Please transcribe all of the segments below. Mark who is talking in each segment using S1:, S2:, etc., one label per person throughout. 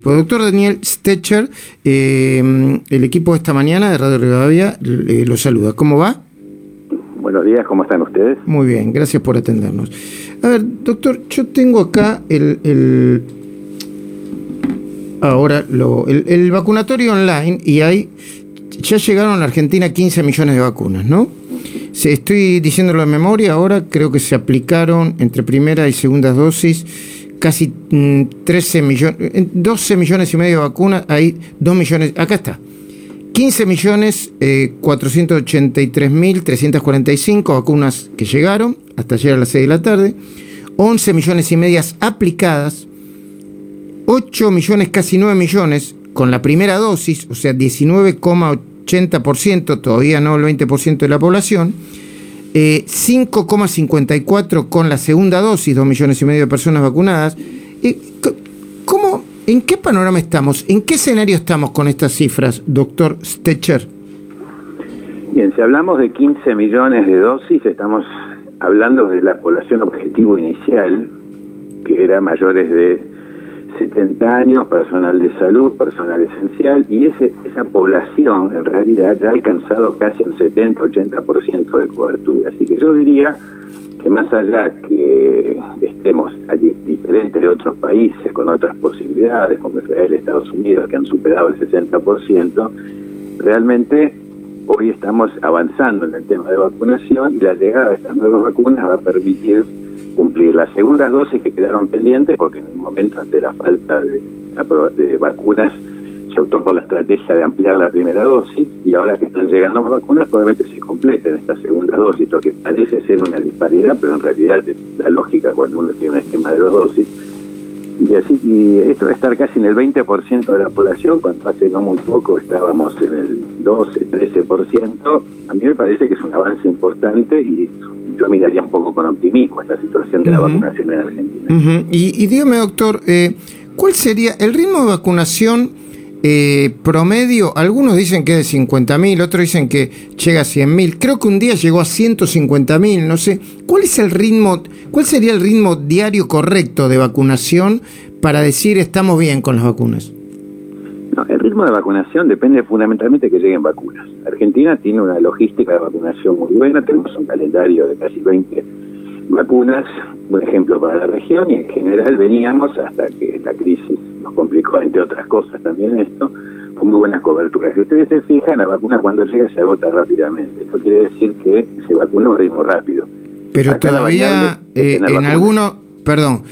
S1: Doctor Daniel Stecher, eh, el equipo de esta mañana de Radio Rivadavia eh, lo saluda. ¿Cómo va?
S2: Buenos días, ¿cómo están ustedes?
S1: Muy bien, gracias por atendernos. A ver, doctor, yo tengo acá el, ahora lo, el, vacunatorio online y hay ya llegaron a la Argentina 15 millones de vacunas, ¿no? Se, estoy diciéndolo de memoria, ahora creo que se aplicaron entre primera y segunda dosis casi 13 mm, millones, 12 millones y medio de vacunas, hay 2 millones, acá está, 15 millones 483 mil 345 vacunas que llegaron hasta ayer a las 6 de la tarde, 11 millones y medias aplicadas, 8 millones, casi 9 millones con la primera dosis, o sea, 19,80%, todavía no el 20% de la población, 5,54 eh, con la segunda dosis, 2 millones y medio de personas vacunadas. ¿Cómo, ¿En qué panorama estamos? ¿En qué escenario estamos con estas cifras, doctor Stecher?
S2: Bien, si hablamos de 15 millones de dosis, estamos hablando de la población objetivo inicial, que era mayores de 70 años, personal de salud, personal esencial, y ese, esa población en realidad ya ha alcanzado casi el 70-80% de cobertura. Así que yo diría que más allá que estemos allí diferentes de otros países con otras posibilidades, como Israel, Estados Unidos, que han superado el 60%, realmente hoy estamos avanzando en el tema de vacunación y la llegada de estas nuevas vacunas va a permitir cumplir las segundas dosis que quedaron pendientes, porque en el momento ante la falta de, vacunas se optó por la estrategia de ampliar la primera dosis y ahora que están llegando más vacunas probablemente se completen esta segunda dosis, lo que parece ser una disparidad, pero en realidad es la lógica cuando uno tiene un esquema de dos dosis. Y así y esto va estar casi en el 20% de la población, cuando hace no muy poco estábamos en el 12, 13%. A mí me parece que es un avance importante y yo miraría un poco con optimismo esta situación de la vacunación en Argentina.
S1: y, dígame, doctor, eh, ¿cuál sería el ritmo de vacunación eh, promedio? Algunos dicen que es de 50.000, otros dicen que llega a 100.000. Creo que un día llegó a 150.000, no sé. ¿Cuál es el ritmo, cuál sería el ritmo diario correcto de vacunación para decir estamos bien con las vacunas?
S2: Ritmo de vacunación depende fundamentalmente de que lleguen vacunas. Argentina tiene una logística de vacunación muy buena, tenemos un calendario de casi 20 vacunas, un ejemplo para la región, y en general veníamos hasta que esta crisis nos complicó, entre otras cosas también esto, con muy buenas coberturas. Si ustedes se fijan, la vacuna cuando llega se agota rápidamente. Esto quiere decir que se vacuna a un ritmo rápido.
S1: Pero todavía eh, en alguno, perdón,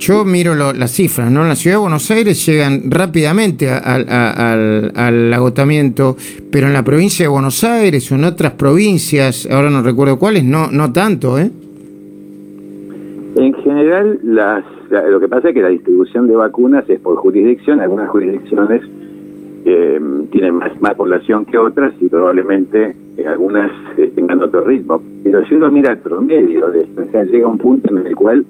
S1: yo miro las cifras, ¿no? En la ciudad de Buenos Aires llegan rápidamente al, agotamiento, pero en la provincia de Buenos Aires o en otras provincias, ahora no recuerdo cuáles, no, no tanto, ¿eh?
S2: En general, las, lo que pasa es que la distribución de vacunas es por jurisdicción. Algunas jurisdicciones eh, tienen más, más población que otras y probablemente eh, algunas eh, tengan otro ritmo. Pero si uno mira el promedio de esto, llega un punto en el cual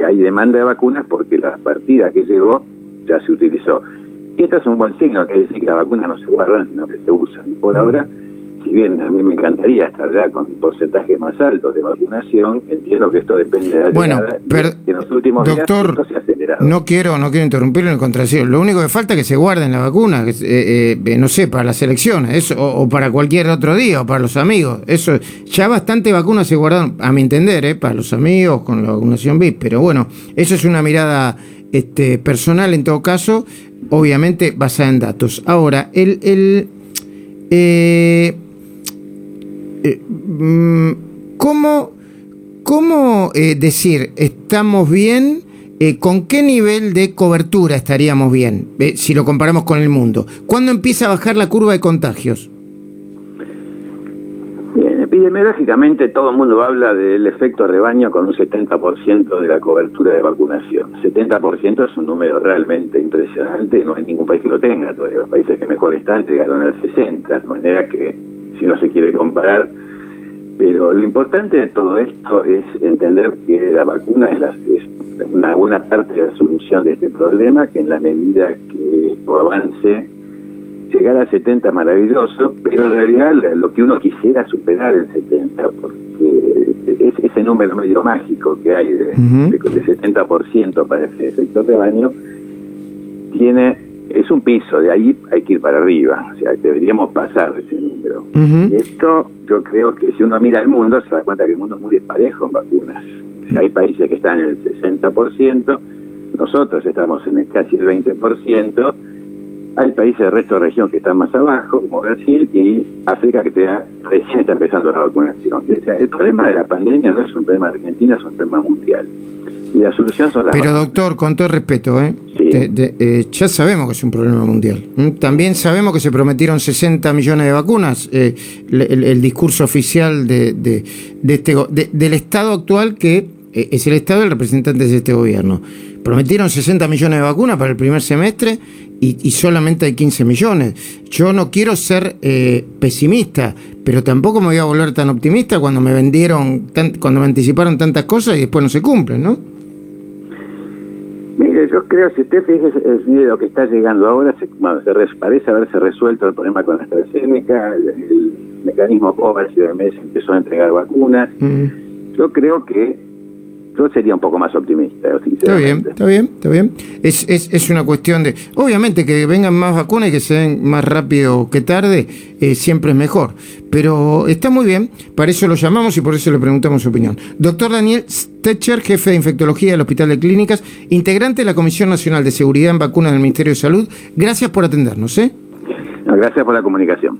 S2: hay demanda de vacunas porque la partida que llegó ya se utilizó. Y esto es un buen signo, que decir que las vacunas no se guardan, sino que se usan. Por ahora, si bien a mí me encantaría estar ya con porcentajes más altos de vacunación, entiendo que esto depende de la
S1: bueno, pero, en los últimos doctor, No quiero, no quiero interrumpirlo en contracción. Lo único que falta es que se guarden las vacunas, eh, eh, no sé, para las elecciones, eso, o, para cualquier otro día, o para los amigos. Eso, ya bastante vacunas se guardaron, a mi entender, eh, para los amigos, con la vacunación VIP. Pero bueno, eso es una mirada este, personal en todo caso, obviamente basada en datos. Ahora, el, el eh, eh, ¿cómo, cómo eh, decir estamos bien? Eh, ¿Con qué nivel de cobertura estaríamos bien si lo comparamos con el mundo? ¿Cuándo empieza a bajar la curva de contagios?
S2: Bien, epidemiológicamente todo el mundo habla del efecto rebaño con un 70% de la cobertura de vacunación. 70% es un número realmente impresionante, no hay ningún país que lo tenga, todavía los países que mejor están llegaron al 60%, de manera que si no se quiere comparar. Pero lo importante de todo esto es entender que la vacuna es, la, una buena parte de la solución de este problema, que en la medida que avance, llegar a 70 maravilloso, pero en realidad lo que uno quisiera superar el 70, porque es ese número medio mágico que hay de, de, 70% para ese efecto de baño, tiene es un piso, de ahí hay que ir para arriba, o sea, deberíamos pasar ese número. Esto yo creo que si uno mira el mundo se da cuenta que el mundo es muy desparejo en vacunas. hay países que están en el 60%, nosotros estamos en el casi el 20%, hay países del resto de la región que están más abajo, como Brasil, y África que recién está empezando la vacunación. el problema de la pandemia no es un problema de Argentina, es un problema mundial. Y la solución son las
S1: Pero doctor, con todo respeto, ¿eh? eh, ya sabemos que es un problema mundial. También sabemos que se prometieron 60 millones de vacunas. Eh, el, discurso oficial de, de, este, del Estado actual, que es el Estado el representante de este gobierno. Prometieron 60 millones de vacunas para el primer semestre y, solamente hay 15 millones. Yo no quiero ser pesimista, pero tampoco me voy a volver tan optimista cuando me vendieron, cuando me anticiparon tantas cosas y después no se cumplen, ¿no?
S2: Mire, yo creo, si usted fíjese el lo que está llegando ahora, se, parece haberse resuelto el problema con la AstraZeneca, el, mecanismo COVAX y mes empezó a entregar vacunas. Mm. Yo creo que yo sería un poco más optimista,
S1: Está bien, está bien, está bien. Es, es, es una cuestión de. Obviamente que vengan más vacunas y que se den más rápido que tarde, eh, siempre es mejor. Pero está muy bien, para eso lo llamamos y por eso le preguntamos su opinión. Doctor Daniel Stetcher, jefe de infectología del Hospital de Clínicas, integrante de la Comisión Nacional de Seguridad en Vacunas del Ministerio de Salud, gracias por atendernos. ¿eh?
S2: gracias por la comunicación.